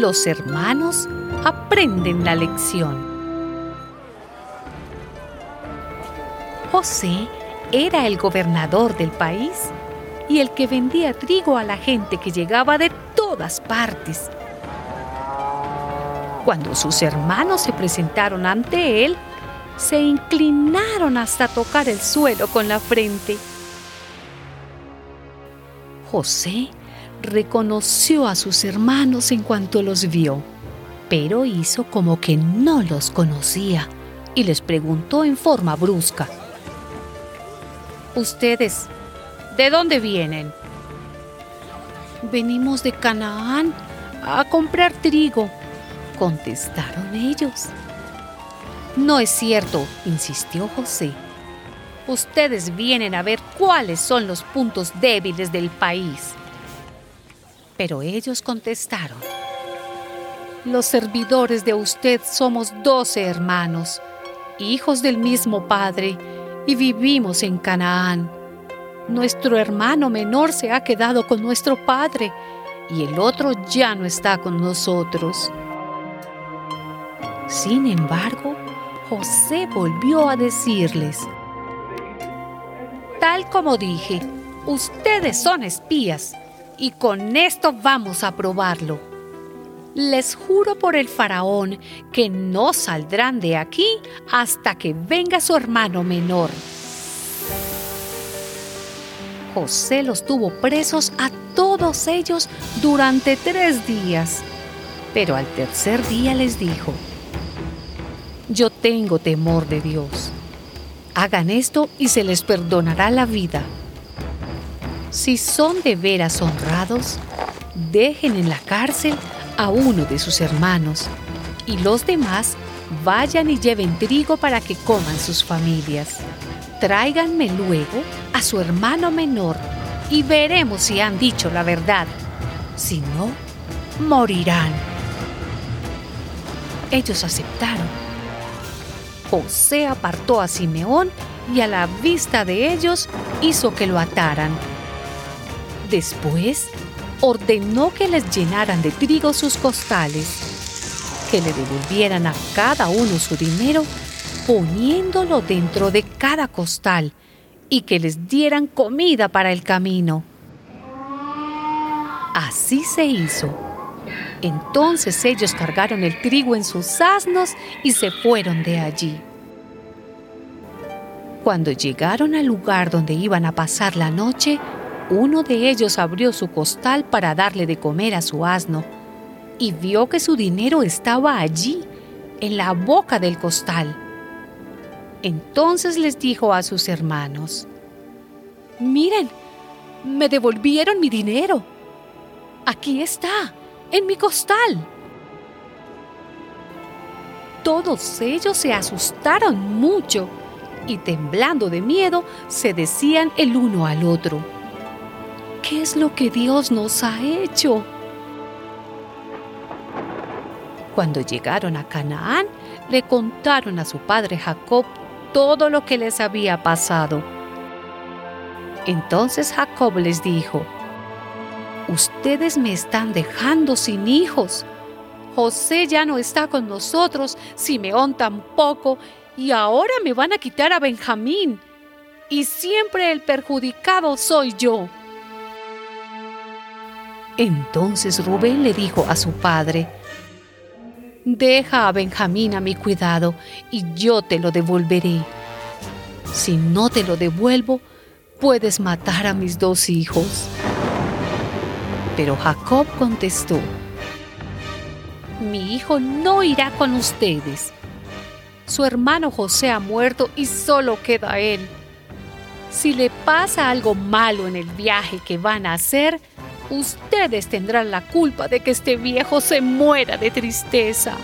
los hermanos aprenden la lección. José era el gobernador del país y el que vendía trigo a la gente que llegaba de todas partes. Cuando sus hermanos se presentaron ante él, se inclinaron hasta tocar el suelo con la frente. José reconoció a sus hermanos en cuanto los vio, pero hizo como que no los conocía y les preguntó en forma brusca. ¿Ustedes de dónde vienen? Venimos de Canaán a comprar trigo, contestaron ellos. No es cierto, insistió José. Ustedes vienen a ver cuáles son los puntos débiles del país. Pero ellos contestaron, los servidores de usted somos doce hermanos, hijos del mismo Padre, y vivimos en Canaán. Nuestro hermano menor se ha quedado con nuestro Padre y el otro ya no está con nosotros. Sin embargo, José volvió a decirles, Tal como dije, ustedes son espías y con esto vamos a probarlo. Les juro por el faraón que no saldrán de aquí hasta que venga su hermano menor. José los tuvo presos a todos ellos durante tres días, pero al tercer día les dijo, yo tengo temor de Dios. Hagan esto y se les perdonará la vida. Si son de veras honrados, dejen en la cárcel a uno de sus hermanos y los demás vayan y lleven trigo para que coman sus familias. Tráiganme luego a su hermano menor y veremos si han dicho la verdad. Si no, morirán. Ellos aceptaron. José apartó a Simeón y a la vista de ellos hizo que lo ataran. Después ordenó que les llenaran de trigo sus costales, que le devolvieran a cada uno su dinero poniéndolo dentro de cada costal y que les dieran comida para el camino. Así se hizo. Entonces ellos cargaron el trigo en sus asnos y se fueron de allí. Cuando llegaron al lugar donde iban a pasar la noche, uno de ellos abrió su costal para darle de comer a su asno y vio que su dinero estaba allí, en la boca del costal. Entonces les dijo a sus hermanos, Miren, me devolvieron mi dinero. Aquí está, en mi costal. Todos ellos se asustaron mucho y temblando de miedo se decían el uno al otro, ¿qué es lo que Dios nos ha hecho? Cuando llegaron a Canaán, le contaron a su padre Jacob todo lo que les había pasado. Entonces Jacob les dijo, Ustedes me están dejando sin hijos. José ya no está con nosotros, Simeón tampoco, y ahora me van a quitar a Benjamín. Y siempre el perjudicado soy yo. Entonces Rubén le dijo a su padre, Deja a Benjamín a mi cuidado y yo te lo devolveré. Si no te lo devuelvo, puedes matar a mis dos hijos. Pero Jacob contestó, Mi hijo no irá con ustedes. Su hermano José ha muerto y solo queda él. Si le pasa algo malo en el viaje que van a hacer, ustedes tendrán la culpa de que este viejo se muera de tristeza.